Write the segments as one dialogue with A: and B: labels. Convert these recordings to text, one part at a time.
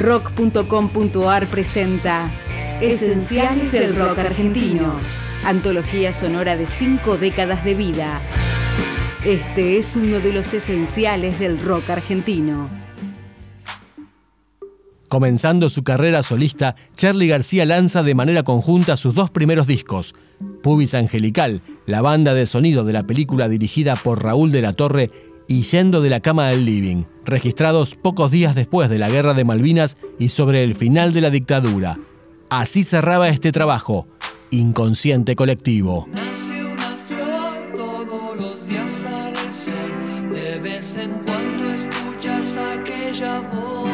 A: Rock.com.ar presenta Esenciales del Rock Argentino. Antología sonora de cinco décadas de vida. Este es uno de los esenciales del rock argentino.
B: Comenzando su carrera solista, Charlie García lanza de manera conjunta sus dos primeros discos, Pubis Angelical, la banda de sonido de la película dirigida por Raúl de la Torre, y Yendo de la Cama del Living, registrados pocos días después de la Guerra de Malvinas y sobre el final de la dictadura. Así cerraba este trabajo, Inconsciente Colectivo.
C: Nace una flor, todos los días el sol, de vez en cuando escuchas aquella voz,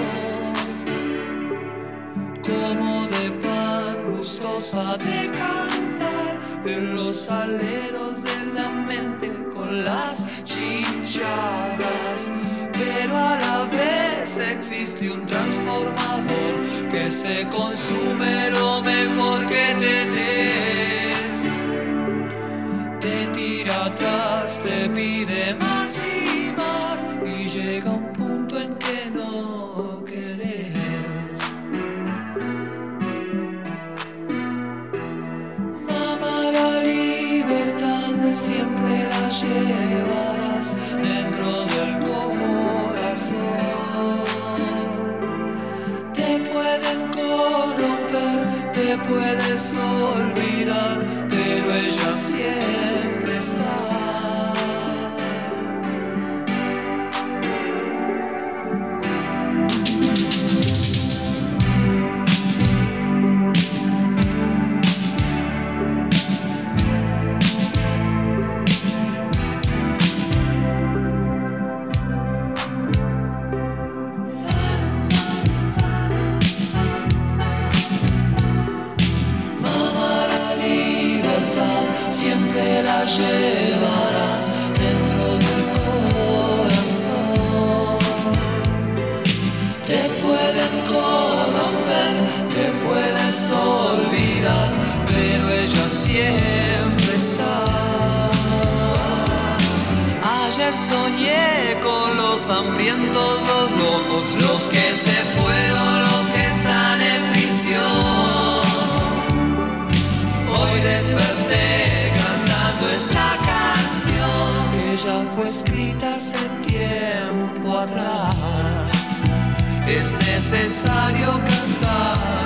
C: como de pan gustosa de cantar en los aleros de la mente con las chinchadas, pero a la vez existe un transformador que se consume lo mejor que tenés. Te tira atrás, te pide más y más y llega un punto en que no querés. Mamá, la libertad siempre la llevarás dentro del corazón. Te pueden corromper, te puedes olvidar, pero ella llevarás dentro del corazón. Te pueden corromper, te puedes olvidar, pero ella siempre está. Ayer soñé con los hambrientos, los locos, los que se fueron, los que fue escrita hace tiempo atrás. Es necesario cantar